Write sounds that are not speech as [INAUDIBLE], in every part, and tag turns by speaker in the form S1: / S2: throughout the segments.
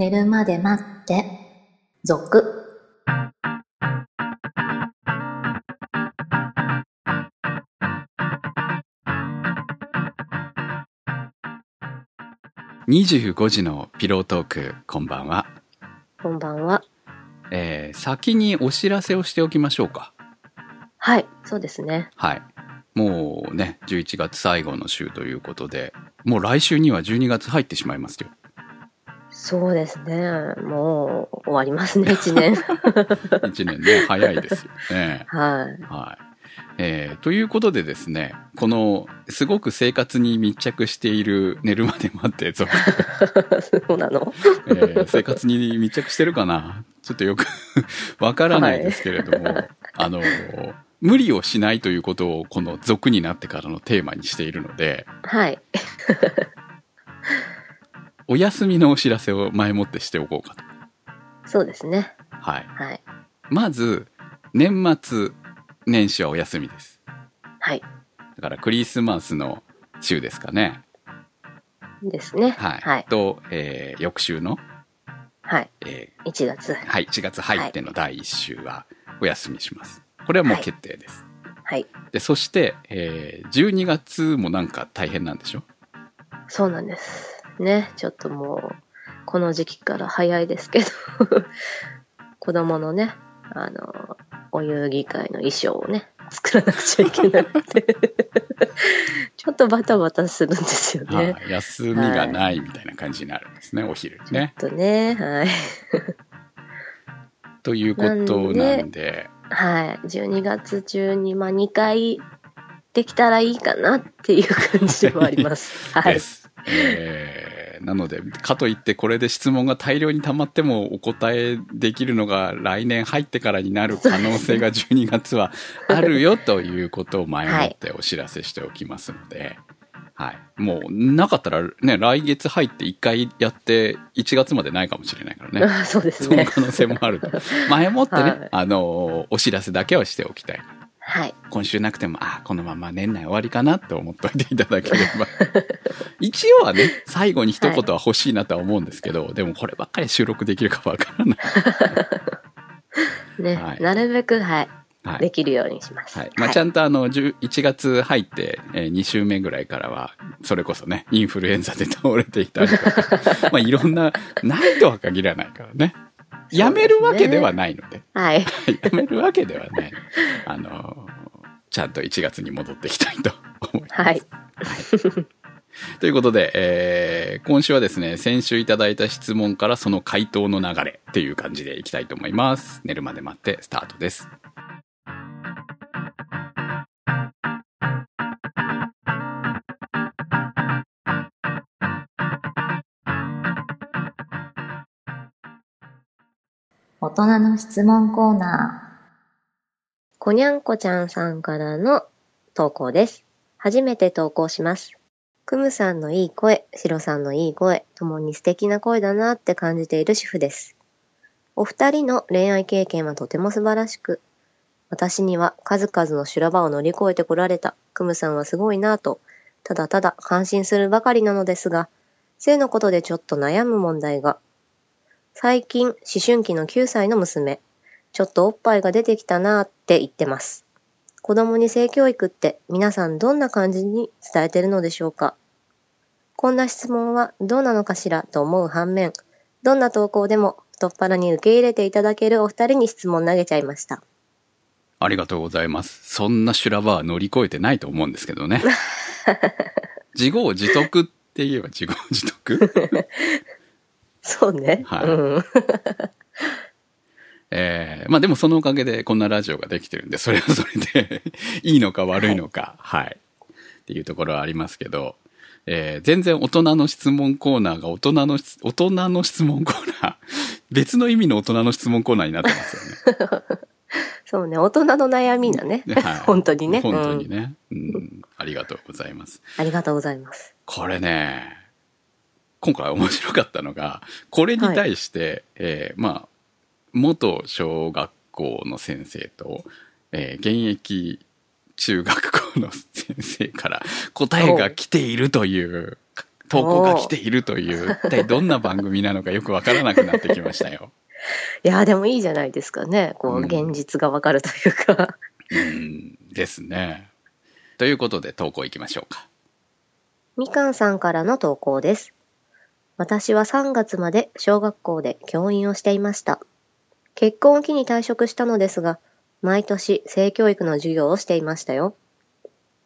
S1: 寝るまで待って、続。
S2: 25時のピロートークこんばんは、
S3: こんばんは。
S2: えー先にお知らせをしておきましょうか
S3: はい、そうですね。
S2: はいもうね11月最後の週ということでもう来週には12月入ってしまいますよ
S3: そうですね。もう終わりますね、[LAUGHS] 一年。[LAUGHS]
S2: 1年ね早いですよね
S3: はい。
S2: はいえーということでですねこのすごく生活に密着している寝るまで待って続 [LAUGHS]
S3: そうなの？
S2: えー生活に密着してるかな？ちょっとよくわからないですけれども、あの無理をしないということをこの俗になってからのテーマにしているので
S3: はい。
S2: お休みのお知らせを前もってしておこうかと。
S3: そうですね。
S2: はい、
S3: はい。
S2: まず年末年始はお休みです
S3: はい。
S2: だからクリスマスの週ですかね
S3: ですね。
S2: はい、
S3: はい。
S2: と、えー翌週の、
S3: はい。
S2: え
S3: 1月。
S2: ーはい、1月入っての第1週はお休みしますこれはもう決定です、
S3: はい。
S2: でそして、えー12月もなんか大変なんでしょ？
S3: そうなんです。ね。ちょっともう、この時期から早いですけど、[LAUGHS] 子供のね、あの、お遊戯会の衣装をね、作らなくちゃいけなくて、[LAUGHS] ちょっとバタバタするんですよね。
S2: はい休みがないみたいな感じになるんですね、お昼にね。
S3: ちょっとね、はい。[LAUGHS]
S2: ということなんで
S3: はい。12月中に、まあ、2回できたらいいかなっていう感じでもあります。はい
S2: で。す。えーなのでかといってこれで質問が大量に溜まってもお答えできるのが来年入ってからになる可能性が12月はあるよということを前もってお知らせしておきますので。はい、もうなかったらね来月入って1回やって1月までないかもしれないからね
S3: あそうですね。
S2: その可能性もあると。前もってね、[LAUGHS]
S3: はい
S2: あの、お知らせだけはしておきたい。
S3: はい。
S2: 今週なくても、あ、このまま年内終わりかなって思っておいていただければ。[LAUGHS] 一応はね、最後に一言は欲しいなとは思うんですけど、でもこればっかり収録できるかわからない。
S3: ね、
S2: はい
S3: なるべく、はい。
S2: はい
S3: で。きるようにします。
S2: はい。まあ、ちゃんとあの、10 1月入って、え2週目ぐらいからは、それこそね、インフルエンザで倒れていたりとか、[LAUGHS] まあ、いろんな、ないとは限らないからね。やめるわけではないので。
S3: はい。
S2: やめるわけではない。あの、ちゃんと1月に戻っていきたいと思います。
S3: はい。
S2: ということで、えー今週はですね、先週いただいた質問からその回答の流れっていう感じでいきたいと思います。寝るまで待ってスタートです。
S1: 大人の質問コーナー
S3: こにゃんこちゃんさんからの投稿です。初めて投稿します。クムさんのいい声、シロさんのいい声、ともに素敵な声だなって感じている主婦です。お二人の恋愛経験はとても素晴らしく、私には数々の修羅場を乗り越えてこられたクムさんはすごいなぁと、ただただ感心するばかりなのですが、性のことでちょっと悩む問題が。最近、思春期の9歳の娘、ちょっとおっぱいが出てきたなーって言ってます。子供に性教育って皆さんどんな感じに伝えてるのでしょうかこんな質問はどうなのかしら？と思う反面、どんな投稿でも太っ腹に受け入れていただけるお二人に質問投げちゃいました。
S2: ありがとうございます。そんな修羅場は乗り越えてないと思うんですけどね。[LAUGHS] 自業自得って言えば自業自得？[LAUGHS] [LAUGHS]
S3: そうね。
S2: はい
S3: うん。[LAUGHS]
S2: えーまあでもそのおかげでこんなラジオができてるんで、それはそれで [LAUGHS] いいのか悪いのか、はい、っていうところはありますけど、えー全然大人の質問コーナーが大人の質、大人の質問コーナー、[LAUGHS] 別の意味の大人の質問コーナーになってますよね。
S3: そうね。大人の悩みだね。
S2: はい
S3: 本当にね。
S2: 本当に
S3: うん
S2: ね、うん。ありがとうございます。
S3: ありがとうございます。
S2: これね、今回面白かったのが、これに対して、えーまあ、元小学校の先生と、えー現役中学校の先生から答えが来ているという投稿が来ているという、一体どんな番組なのかよくわからなくなってきましたよ。[LAUGHS]
S3: いや、でもいいじゃないですかね。こう、
S2: うん
S3: 現実がわかるというか。
S2: うん、ですね。ということで投稿いきましょうか。
S3: みかんさんからの投稿です。私は3月まで小学校で教員をしていました。結婚を機に退職したのですが、毎年性教育の授業をしていましたよ。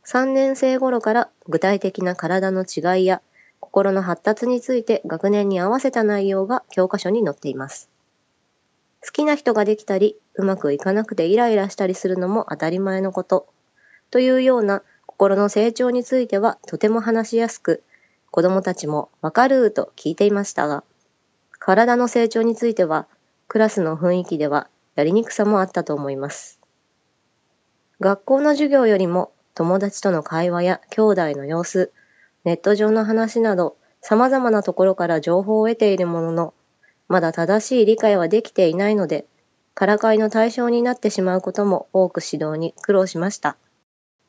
S3: 3年生頃から具体的な体の違いや心の発達について学年に合わせた内容が教科書に載っています。好きな人ができたり、うまくいかなくてイライラしたりするのも当たり前のこと。というような心の成長についてはとても話しやすく、子供たちもわかると聞いていましたが、体の成長についてはクラスの雰囲気ではやりにくさもあったと思います。学校の授業よりも友達との会話や兄弟の様子、ネット上の話など様々なところから情報を得ているものの、まだ正しい理解はできていないので、からかいの対象になってしまうことも多く指導に苦労しました。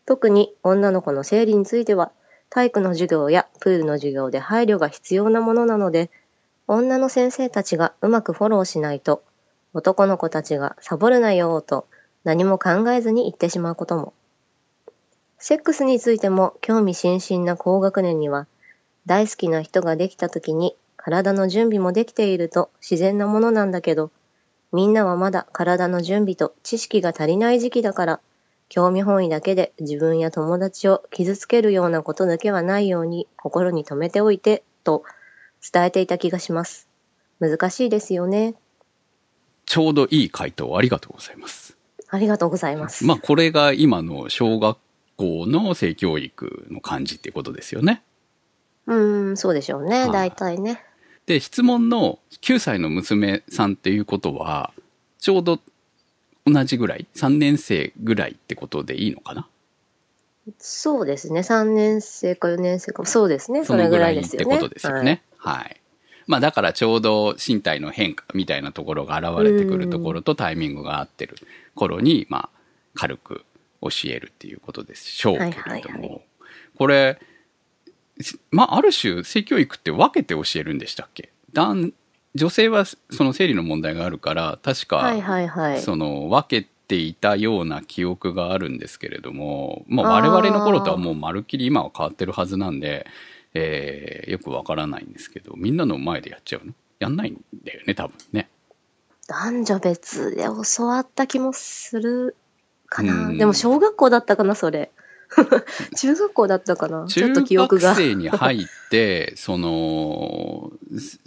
S3: 特に女の子の生理については、体育の授業やプールの授業で配慮が必要なものなので、女の先生たちがうまくフォローしないと、男の子たちがサボるなよと何も考えずに言ってしまうことも。セックスについても興味津々な高学年には、大好きな人ができた時に体の準備もできていると自然なものなんだけど、みんなはまだ体の準備と知識が足りない時期だから、興味本位だけで自分や友達を傷つけるようなことだけはないように心に留めておいて、と伝えていた気がします。難しいですよね。
S2: ちょうどいい回答ありがとうございます。
S3: ありがとうございます。
S2: まあこれが今の小学校の性教育の感じっていうことですよね。
S3: うーん、そうでしょうね。
S2: はい
S3: 大体ね。
S2: で、質問の9歳の娘さんっていうことは、ちょうど同じぐらい ?3 年生ぐらいってことでいいのかな？
S3: そうですね。3年生か4年生か。そうですね。それぐら
S2: い
S3: いですよね。
S2: ってことですよね。はい。まあだからちょうど身体の変化みたいなところが現れてくるところとタイミングが合ってる頃に、まあ軽く教えるっていうことでしょうけれども、
S3: はいはいはい
S2: これ、まあある種性教育って分けて教えるんでしたっけ？男女性はその生理の問題があるから、確か、
S3: はいはいはい。
S2: その分けていたような記憶があるんですけれども、まあ、我々の頃とはもうまるっきり今は変わってるはずなんで、えーよくわからないんですけど、みんなの前でやっちゃうの？やんないんだよね、多分ね。
S3: 男女別で教わった気もするか
S2: う。
S3: なんでも小学校だったかな、それ。[LAUGHS] 中学校だったかな？ちょ
S2: 中
S3: っと記憶
S2: 学
S3: が。
S2: 生に入って、[LAUGHS] その、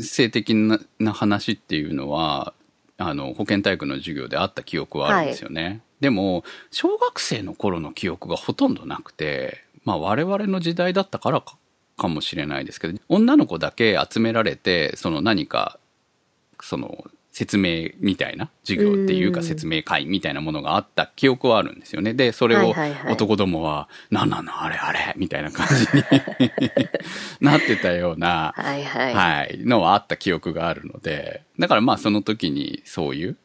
S2: 性的なな話っていうのは、あの、保健体育の授業であった記憶はあるんですよね。でも、小学生の頃の記憶がほとんどなくて、まあ我々の時代だったからかかもしれないですけど、女の子だけ集められて、その何か、その、説明みたいな授業っていうか
S3: うん
S2: 説明会みたいなものがあった記憶はあるんですよね。で、それを男どもは、なんなのあれあれみたいな感じに [LAUGHS] なってたような、
S3: はいはい。
S2: はい、のはあった記憶があるので、だからまあその時にそういう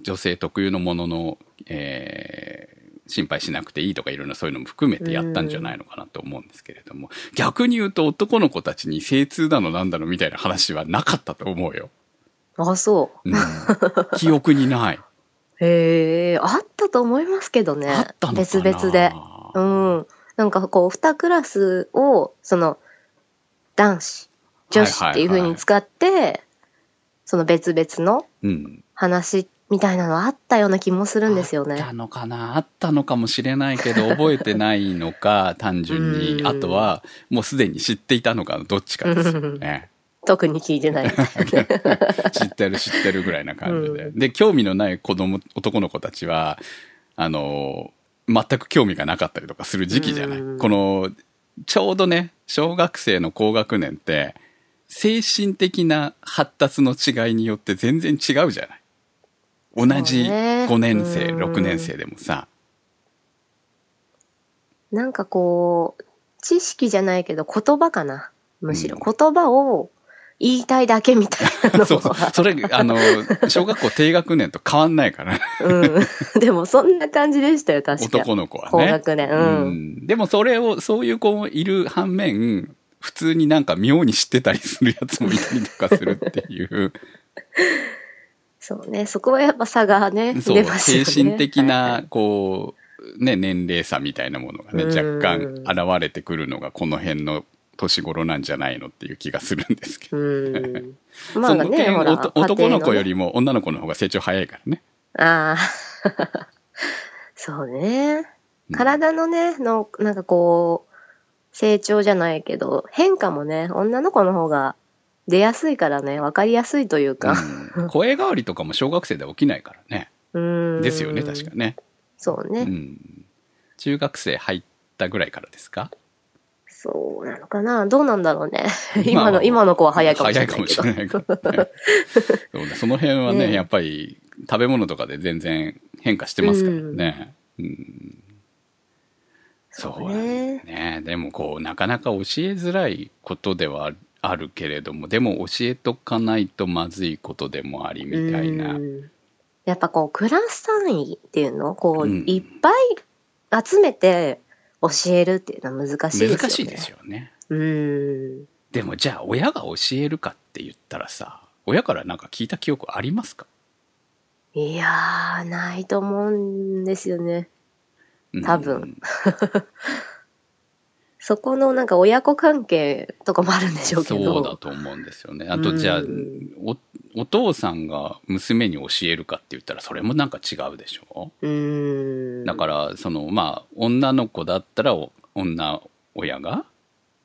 S2: 女性特有のものの、えー心配しなくていいとかいろんなそういうのも含めてやったんじゃないのかなと思うんですけれども、逆に言うと男の子たちに精通だのなんだのみたいな話はなかったと思うよ。
S3: あ、そ
S2: うん、記憶にない。
S3: う。[LAUGHS] へえ、あったと思いますけどね。
S2: あったのかな
S3: 別々で。うん。なんかこう、二クラスを、その、男子、女子っていう風に使って、その別々の
S2: うん。
S3: 話みたいなのあったような気もするんですよね
S2: あった。のかなあったのかもしれないけど、覚えてないのか、単純
S3: う
S2: に。[LAUGHS]
S3: ん
S2: あとは、もうすでに知っていたのか、どっちかですよね。
S3: 特に聞いてない。[LAUGHS]
S2: 知ってる知ってるぐらいな感じで。
S3: う
S2: で、興味のない子供、男の子たちは、あの、全く興味がなかったりとかする時期じゃない。
S3: うん
S2: この、ちょうどね、小学生の高学年って、精神的な発達の違いによって全然違うじゃない。同じ
S3: そうね
S2: 5年生、
S3: うん
S2: 6年生でもさ、
S3: なんかこう、知識じゃないけど言葉かな。むしろ
S2: うん
S3: 言葉を言いたいだけみたいなの [LAUGHS]
S2: そうそう。それ、あの、小学校低学年と変わんないから、
S3: うん。[LAUGHS] でもそんな感じでしたよ、確か
S2: 男の子はね。
S3: 高学年。うん。
S2: うんでもそれを、そういう子もいる反面、普通になんか妙に知ってたりするやつもいたりとかするっていう、
S3: そうね。そこはやっぱ差がね、
S2: そう、
S3: 出ますよね。
S2: 精神的ないこう、ね、年齢差みたいなものがね、
S3: うん
S2: 若干現れてくるのがこの辺の年頃なんじゃないのっていう気がするんですけど。
S3: うん。[LAUGHS] まあね、ほら、
S2: 男の子よ
S3: り。
S2: りも女の子の方が成長早いからね。
S3: ああ。[LAUGHS] そうね。
S2: うん
S3: 体のね、の、なんかこう、成長じゃないけど、変化もね、女の子の方が出やすいからね、わかりやすいというか。
S2: うん声変わりとかも小学生では起きないからね。[LAUGHS]
S3: うん。
S2: ですよね、確か。ね。
S3: そうね。
S2: うん。中学生入ったぐらいからですか？
S3: そうなのかな？どうなんだろうね。
S2: 今
S3: の、今の子は早いかもしれないけど。
S2: 早いかもしれないその辺はね、
S3: ね
S2: やっぱり食べ物とかで全然変化してますからね。うんそうだねね。でもこう、なかなか教えづらいことではあるけれども、でも教えとかないとまずいことでもありみたいな。
S3: うんやっぱこう、クラス単位っていうの？こう、
S2: うん
S3: いっぱい集めて教えるっていうのは難しいですよね。
S2: 難しいですよね。
S3: うん。
S2: でもじゃあ親が教えるかって言ったらさ、親からなんか聞いた記憶ありますか？
S3: いやー、ないと思うんですよね。
S2: うん
S3: 多分そこのなんか親子関係とかもあるんでしょうけど。
S2: そうだと思うんですよね。あとじゃあ
S3: うん
S2: お、お父さんが娘に教えるかって言ったらそれもなんか違うでしょ？
S3: うん。
S2: だから、その、まあ、女の子だったらお女親が、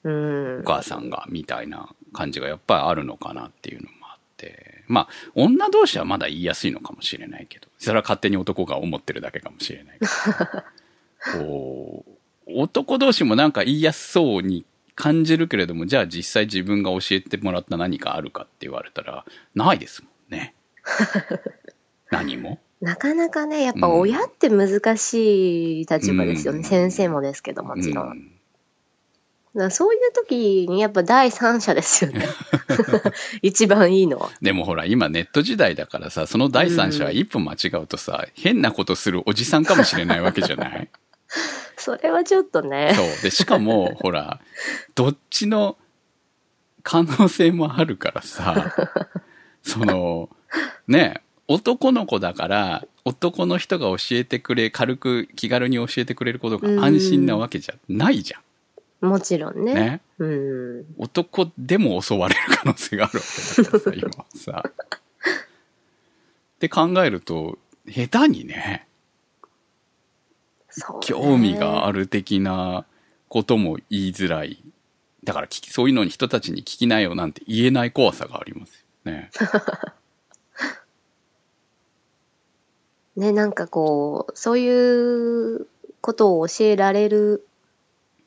S3: うん。
S2: お母さんが、みたいな感じがやっぱりあるのかなっていうのもあって。まあ、女同士はまだ言いやすいのかもしれないけど、それは勝手に男が思ってるだけかもしれないけど。[LAUGHS] こう、男同士もなんか言いやすそうに感じるけれども、じゃあ実際自分が教えてもらった何かあるかって言われたら、ないですもんね。[LAUGHS] 何も。
S3: なかなかね、やっぱ親って難しい立場ですよね。
S2: うん
S3: 先生もですけど、もちろん。
S2: うん
S3: だそういう時にやっぱ第三者ですよね。[LAUGHS] 一番いいのは。
S2: でもほら、今ネット時代だからさ、その第三者は一歩間違うとさ、変なことするおじさんかもしれないわけじゃない？
S3: それはちょっとね。
S2: そう。で、しかも、[LAUGHS] ほら、どっちの可能性もあるからさ、[LAUGHS] その、ね、男の子だから、男の人が教えてくれ、軽く気軽に教えてくれることが安心なわけじゃないじゃ
S3: もちろん
S2: ん。
S3: ね。
S2: ね。
S3: うん。
S2: 男でも襲われる可能性があるわけだからさ、[LAUGHS] 今はさ。って考えると、下手にね興味がある的なことも言いづらい。だからそういうのに人たちに聞きなよなんて言えない怖さがありますよね。[LAUGHS]
S3: ね、なんかこう、そういうことを教えられる、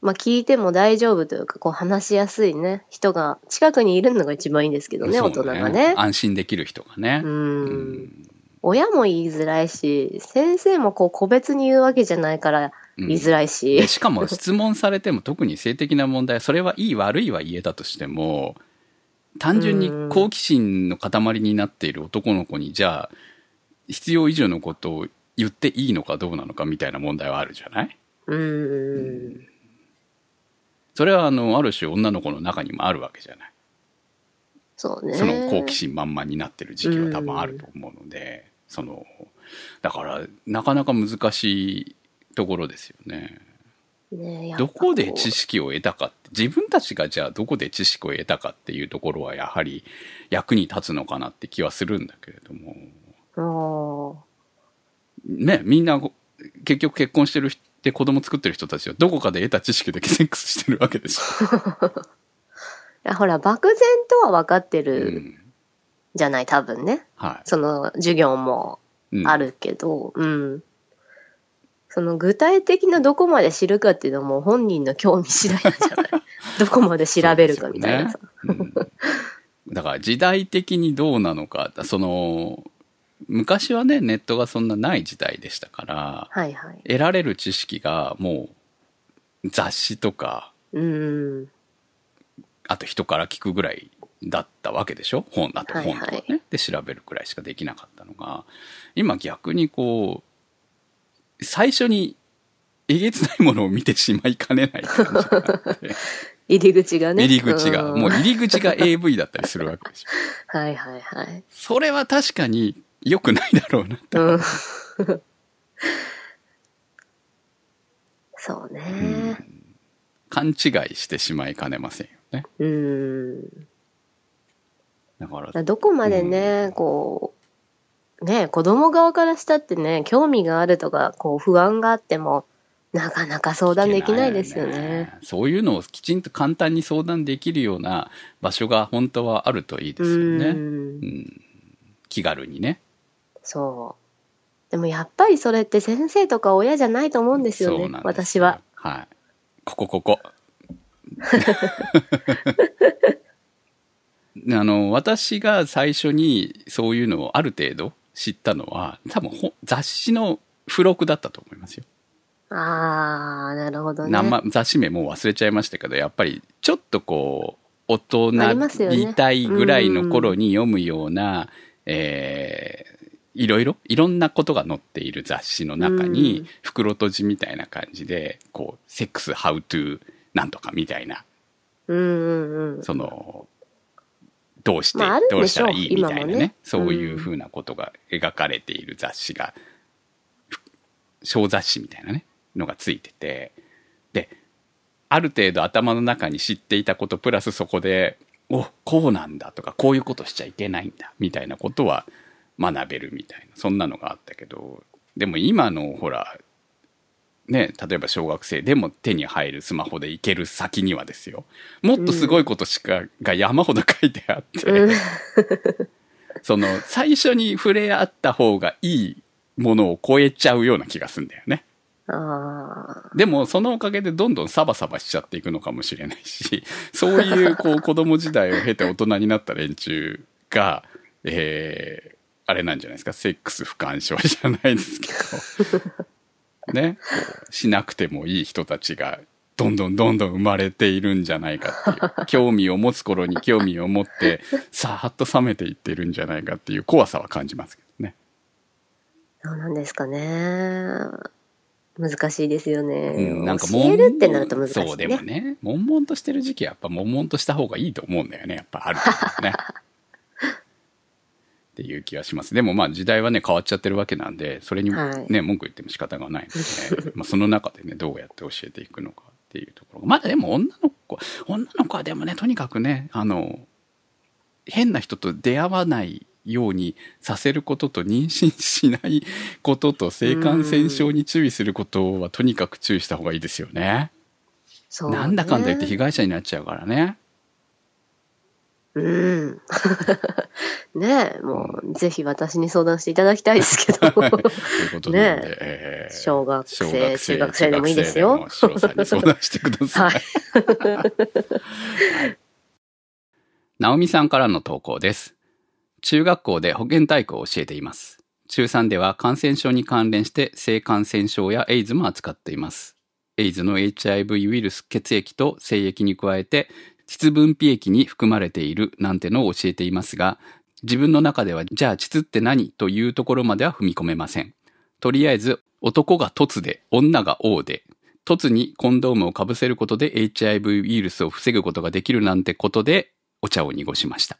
S3: まあ聞いても大丈夫というか、こう話しやすいね、人が近くにいるのが一番いいんですけどね、
S2: そう
S3: 大人がね。
S2: 安心できる人がね。
S3: う。
S2: うん
S3: 親も言いづらいし、先生もこう個別に言うわけじゃないから
S2: うん
S3: 言いづらいし。
S2: でしかも質問されても特に性的な問題、それはいい悪いは言えたとしても、単純に好奇心の塊になっている男の子に、じゃあ、必要以上のことを言っていいのかどうなのかみたいな問題はあるじゃない？
S3: うん。
S2: それはあの、ある種女の子の中にもあるわけじゃない？
S3: そうね。
S2: その好奇心満々になってる時期は多分あると思うので、その、だから、なかなか難しいところですよね。
S3: ね
S2: どこで知識を得たかって、自分たちがじゃあどこで知識を得たかっていうところはやはり役に立つのかなって気はするんだけれども、
S3: 構
S2: ね、みんな結局結婚してる人で子供作ってる人たちはどこかで得た知識でセックスしてるわけでしょ。[LAUGHS]
S3: いやほら、漠然とは分かって
S2: う
S3: る
S2: ん。
S3: じゃない、多分ね。
S2: は
S3: その授業も
S2: い。うん
S3: あ。るけど、うん。その具体的などこまで知るかっていうのはもう本人の興味次第なんじゃない？[LAUGHS] どこまで調べるかみたいなさ。
S2: ねうんだから時代的にどうなのか、その、昔はね、ネットがそんなない時代でしたから、
S3: はいはい。
S2: 得られる知識がもう雑誌とか、
S3: うん。
S2: あと人から聞くぐらいだったわけでしょ？本だと
S3: はいはい
S2: 本とかね、で調べるくらいしかできなかったのが、今逆にこう、最初にえげつないものを見てしまいかねない感じがあって。[LAUGHS]
S3: 入り口がね。
S2: 入り口が。
S3: ん
S2: もう入り口が AV だったりするわけでしょ。[LAUGHS]
S3: はいはいはい。
S2: それは確かに良くないだろうな。
S3: うん。そう
S2: う
S3: ね。
S2: ん勘違いしてしまいかねませんよね。
S3: うん。
S2: だから、
S3: どこまでね、こう、ね、子供側からしたってね、興味があるとか、こう、不安があっても、なかなか相談できないですよね。
S2: そういうのをきちんと簡単に相談できるような場所が本当はあるといいですよね。
S3: う。
S2: うんん気軽にね。
S3: そう。でもやっぱりそれって先生とか親じゃないと思うんですよね私は。。
S2: はい。ここここ。[LAUGHS] あの、私が最初にそういうのをある程度知ったのは、多分ほ雑誌の付録だったと思いますよ。
S3: あー、なるほどね。
S2: 名前雑誌名もう忘れちゃいましたけど、やっぱりちょっとこう、大人みたいぐらいの頃に読むような、えーいろいろ、いろんなことが載っている雑誌の中
S3: う
S2: に
S3: ん、
S2: 袋閉じみたいな感じで、こう、セックス、ハウトゥー、なんとかみたいな、
S3: うんうんうん。
S2: その、どうして、どう。したらいいみたいなね。
S3: ね。
S2: そういうふうなことが描かれている雑誌が、ふ小雑誌みたいなね、のがついてて、で、ある程度頭の中に知っていたこと、プラスそこで、お、こうなんだとか、こういうことしちゃいけないんだ、みたいなことは学べるみたいな、そんなのがあったけど、でも今の、ほら、ね、例えば小学生でも手に入るスマホでいける先にはですよ。もっとすごいことしか、が山ほど書いてあって、
S3: うん。[LAUGHS]
S2: その、最初に触れ合った方がいいものを超えちゃうような気がするんだよね。
S3: あ
S2: でも、そのおかげでどんどんサバサバしちゃっていくのかもしれないし、[LAUGHS] そういう、こう、子供時代を経て大人になった連中が、えー、あれなんじゃないですか、セックス不干渉じゃないですけど、ね、しなくてもいい人たちが、どんどんどんどん生まれているんじゃないかっていう、興味を持つ頃に興味を持って、[LAUGHS] さーっと冷めていってるんじゃないかっていう怖さは感じますけどね。
S3: あ、どうなんですかね。難しいですよね。
S2: うん、なんか
S3: 教えるってなると難しいね。
S2: そう、でもね、悶々としてる時期はやっぱ悶々とした方がいいと思うんだよね、やっぱある程度ね。っていう気がします。でもまあ時代はね、変わっちゃってるわけなんで、それにね、
S3: はい
S2: 文句言っても仕方がないので、[LAUGHS] まあその中でね、どうやって教えていくのかっていうところが。まだでも女の子、女の子はでもね、とにかくね、あの、変な人と出会わないようにさせることと妊娠しないことと性感染症に注意することはとにかく注意した方がいいですよね。
S3: ね
S2: なんだかんだ言って被害者になっちゃうからね。
S3: うん。ねえ、もう、ぜひ私に相談していただきたいですけど。[LAUGHS]
S2: ということで、
S3: ね
S2: えー
S3: 小学生中学生でもいいですよ
S2: に相談してください。
S3: はい。
S2: 直美さんからの投稿です。中学校で保健体育を教えています。中3では感染症に関連して性感染症やエイズも扱っています。エイズの HIV ウイルス血液と精液に加えて、膣分泌液に含まれているなんてのを教えていますが、自分の中ではじゃあ膣って何というところまでは踏み込めません。とりあえず男が凸で女が O で、凸にコンドームをかぶせることで HIV ウイルスを防ぐことができるなんてことでお茶を濁しました。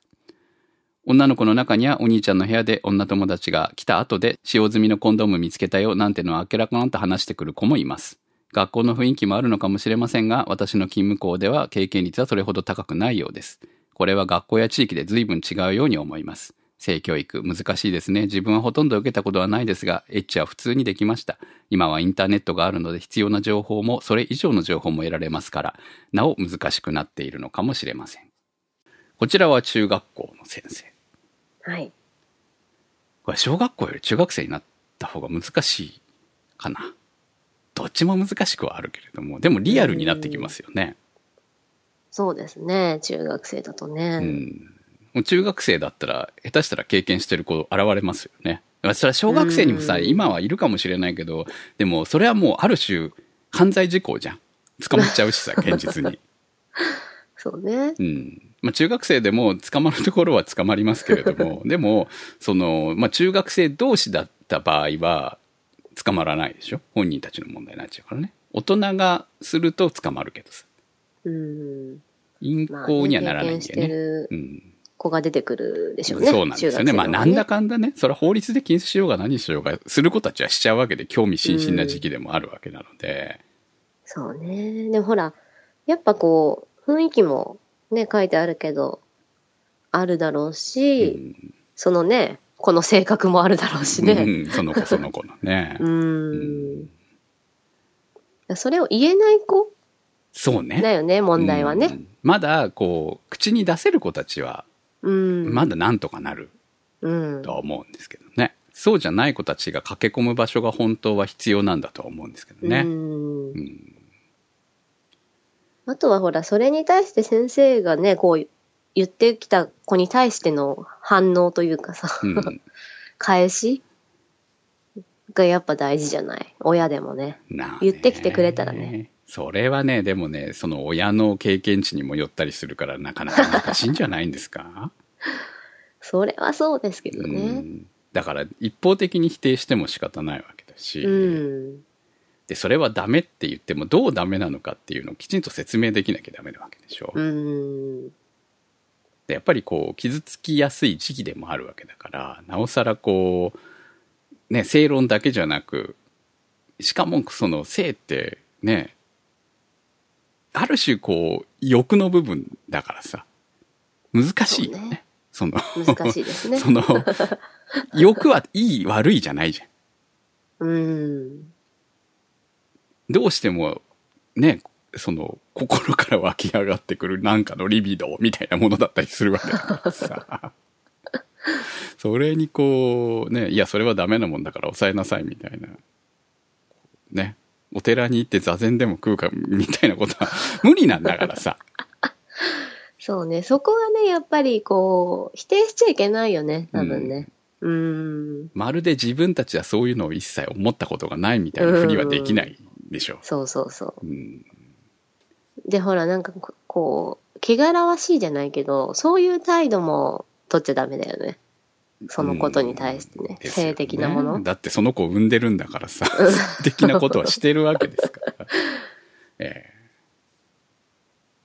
S2: 女の子の中にはお兄ちゃんの部屋で女友達が来た後で使用済みのコンドーム見つけたよなんてのは明らかなと話してくる子もいます。学校の雰囲気もあるのかもしれませんが、私の勤務校では経験率はそれほど高くないようです。これは学校や地域で随分違うように思います。性教育、難しいですね。自分はほとんど受けたことはないですが、エッチは普通にできました。今はインターネットがあるので必要な情報もそれ以上の情報も得られますから、なお難しくなっているのかもしれません。こちらは中学校の先生。
S3: はい。
S2: これ小学校より中学生になった方が難しいかな。どっちも難しくはあるけれども、でもリアルになってきますよね。
S3: そうですね。中学生だとね。
S2: うん。もう中学生だったら、下手したら経験してる子現れますよね。それは小学生にもさ、
S3: うん
S2: 今はいるかもしれないけど、でもそれはもうある種犯罪事項じゃん。捕まっちゃうしさ、[LAUGHS] 現実に。
S3: そうね。
S2: うん。まあ中学生でも捕まるところは捕まりますけれども、でも、その、まあ中学生同士だった場合は、捕まらないでしょ？本人たちの問題になっちゃうからね。大人がすると捕まるけどさ。
S3: うん。
S2: 陰
S3: まあ
S2: 行にはならないんだよね。
S3: る
S2: うん。
S3: 子が出てくるでしょうね。
S2: そうなんですよね。まあ、なんだかんだね、それは法律で禁止しようが何しようが、する子たちはしちゃうわけで、興味津々な時期でもあるわけなので、
S3: そうね。でもほら、やっぱこう、雰囲気もね、書いてあるけど、あるだろう
S2: う
S3: し、
S2: ん
S3: そのね、この性格もあるだろうしね。
S2: うん、その子その子のね。[LAUGHS]
S3: うーん。それを言えない子？
S2: そうね。
S3: だよね、問題はね。
S2: うん。まだ、こう、口に出せる子たちは、
S3: うん。
S2: まだなんとかなる
S3: うん
S2: と。は思うんですけどね。そうじゃない子たちが駆け込む場所が本当は必要なんだとは思うんですけどね。
S3: うん
S2: うん
S3: あとはほら、それに対して先生がね、こう言ってきた子に対しての反応というかさ、
S2: うん [LAUGHS]
S3: 返しがやっぱ大事じゃない？親でもね。言ってきてくれたらね。
S2: それはね、でもね、その親の経験値にもよったりするから、なかなか難しいんじゃないんですか？[LAUGHS]
S3: それはそうですけど
S2: う
S3: ね。
S2: んだから、一方的に否定しても仕方ないわけだし、
S3: うん。
S2: で、それはダメって言っても、どうダメなのかっていうのをきちんと説明できなきゃダメなわけでしょ？
S3: うん。
S2: でやっぱりこう、傷つきやすい時期でもあるわけだから、なおさらこう、ね、正論だけじゃなく、しかもその性ってね、ある種こう、欲の部分だからさ、難しいよね。その、
S3: 難しいですね。
S2: その、欲はいい悪いじゃないじゃん。
S3: うん。
S2: どうしても、ね、その、心から湧き上がってくるなんかのリビドーみたいなものだったりするわけだからさ。[LAUGHS] それにこう、ね、いや、それはダメなもんだから抑えなさいみたいな。ね。お寺に行って座禅でも食うかみたいなことは [LAUGHS] 無理なんだからさ。
S3: そうね。そこはね、やっぱりこう、否定しちゃいけないよね。多分ね。うん。
S2: まるで自分たちはそういうのを一切思ったことがないみたいなふりはできないでしょ。
S3: そうそうそ
S2: うん。
S3: う。で、ほら、なんかここう、汚らわしいじゃないけど、そういう態度も取っちゃダメだよね。そのことに対してね。
S2: ですよね
S3: 性的なもの。
S2: だってその子を産んでるんだからさ、性的なことはしてるわけですから。[LAUGHS] ええ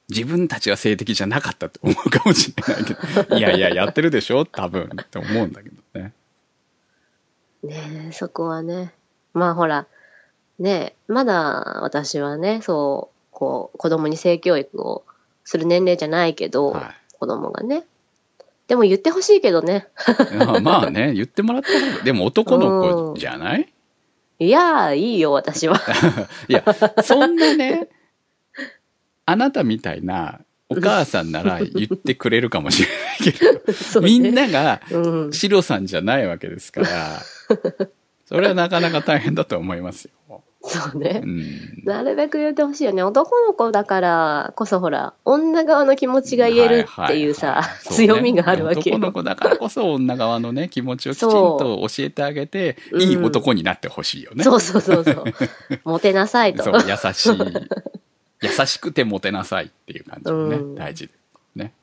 S2: 自分たちは性的じゃなかったって思うかもしれないけど、[LAUGHS] いやいや、やってるでしょ？多分って思うんだけどね。
S3: ねえ、そこはね。まあほら、ねえ、まだ私はね、そう、こう、子供に性教育をする年齢じゃないけど、
S2: は
S3: 子供がね。でも言ってほしいけどね。
S2: いまあ。まあね、言ってもらった方が、でも男の子じゃない？
S3: いやー、いいよ、私は。[LAUGHS]
S2: いや、そんなね、あなたみたいなお母さんなら言ってくれるかもしれないけど、[LAUGHS]
S3: ね
S2: みんなが
S3: うん。
S2: シロさんじゃないわけですから、それはなかなか大変だと思いますよ。
S3: そうね
S2: う。ん。
S3: なるべく言ってほしいよね。男の子だからこそほら、女側の気持ちが言えるっていうさ、
S2: はははそうね
S3: 強みがあるわけよ
S2: 男。の子だからこそ女側のね、[LAUGHS] 気持ちをきちんと教えてあげて、
S3: そう
S2: いい男になってほしいよね。
S3: そうそうそうそう。[LAUGHS] モテなさいと。
S2: そう、優しい。優しくてモテなさいっていう感じもね、
S3: うん
S2: 大事で。ね。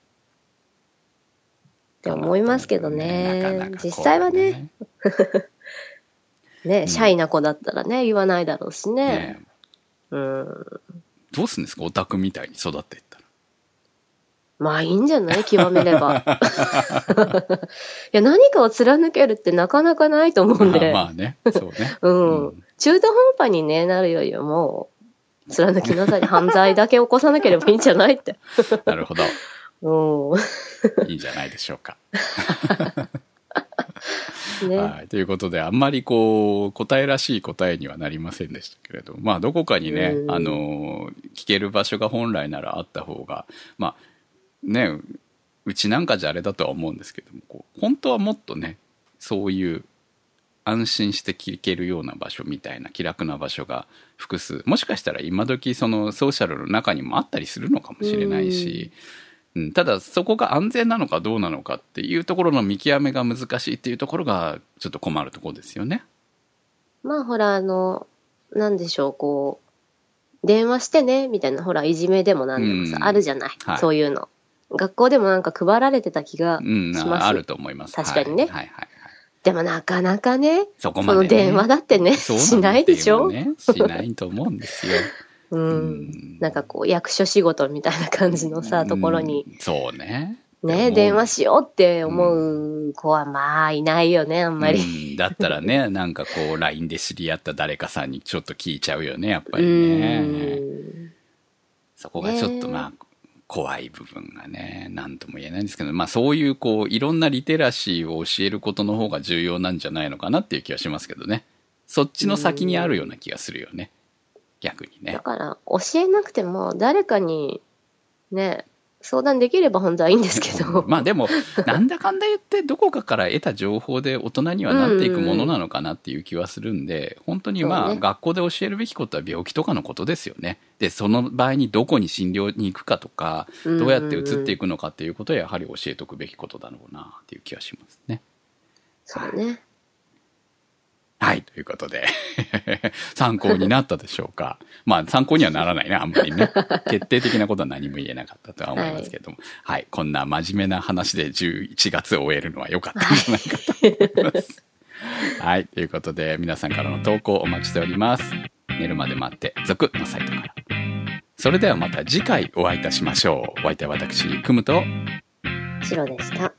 S3: って思いますけどね
S2: なかなかこう
S3: 実際はね。ね、シャイな子だったらね、言わないだろうしね。
S2: ね
S3: うん。
S2: どうすんですか？オタクみたいに育っていったら。
S3: まあいいんじゃない？極めれば。[LAUGHS] いや、何かを貫けるってなかなかないと思うんで。
S2: まあまあね。そうね。[LAUGHS]
S3: うん、
S2: うん
S3: 中途半端にね、なるよりはもう、貫きなさい。犯罪だけ起こさなければいいんじゃないって。[LAUGHS]
S2: なるほど。
S3: うん。
S2: いいんじゃないでしょうか。
S3: ね。
S2: はい。ということで、あんまりこう、答えらしい答えにはなりませんでしたけれど、まあ、どこかにね、
S3: うん
S2: あの、聞ける場所が本来ならあった方が、まあ、ね、うちなんかじゃあれだとは思うんですけども、こう本当はもっとね、そういう安心して聞けるような場所みたいな気楽な場所が複数、もしかしたら今時そのソーシャルの中にもあったりするのかもしれないし、うん、ただそこが安全なのかどうなのかっていうところの見極めが難しいっていうところがちょっと困るところですよね。
S3: まあほら、あの、なんでしょう、こう、電話してね、みたいな、ほら、いじめでもなんでもさ、
S2: うん
S3: あるじゃない、
S2: はい
S3: そういうの。学校でもなんか配られてた気が
S2: うん、
S3: します。
S2: あると思います。
S3: 確かにね
S2: はい、はいはいはい。
S3: でもなかなかね、そ
S2: そこまで、ね。
S3: の電話だってね、しないでしょ？[LAUGHS]
S2: しないと思うんですよ。
S3: う。
S2: うんん
S3: なんかこう、役所仕事みたいな感じのさ、ところに、
S2: うんそうね。
S3: ね、
S2: も
S3: 電話しようって思う子はまあいないよね、あんまり。
S2: うんだったらね、[LAUGHS] なんかこう、LINE で知り合った誰かさんにちょっと聞いちゃうよね、やっぱ
S3: う
S2: りね。
S3: ん。
S2: そこがちょっとまあ、怖い部分がね、なんとも言えないんですけど、まあそういうこう、いろんなリテラシーを教えることの方が重要なんじゃないのかなっていう気はしますけどね。そっちの先にあるような気がするよね。逆にね
S3: だ。から、教えなくても、誰かに、ね、相談できれば本当はいいんですけど。[LAUGHS]
S2: まあでも、なんだかんだ言って、どこかから得た情報で大人にはなっていくものなのかなっていう気はするんで、本当にまあ、学校で教えるべきことは病気とかのことですよね。で、その場合にどこに診療に行くかとか、どうやって移っていくのかっていうことはやはり教えておくべきことだろうなっていう気がしますね。
S3: そうね。
S2: はい、ということで、[LAUGHS] 参考になったでしょうか？まあ、参考にはならないね、あんまりね。決定的なことは何も言えなかったとは思いますけども。はい、こんな真面目な話で11月を終えるのは良かったんじゃないかと思います。はい、ということで、皆さんからの投稿お待ちしております。寝るまで待って、続のサイトから。それではまた次回お会いいたしましょう。お相手は私、くむと、
S3: 白でした。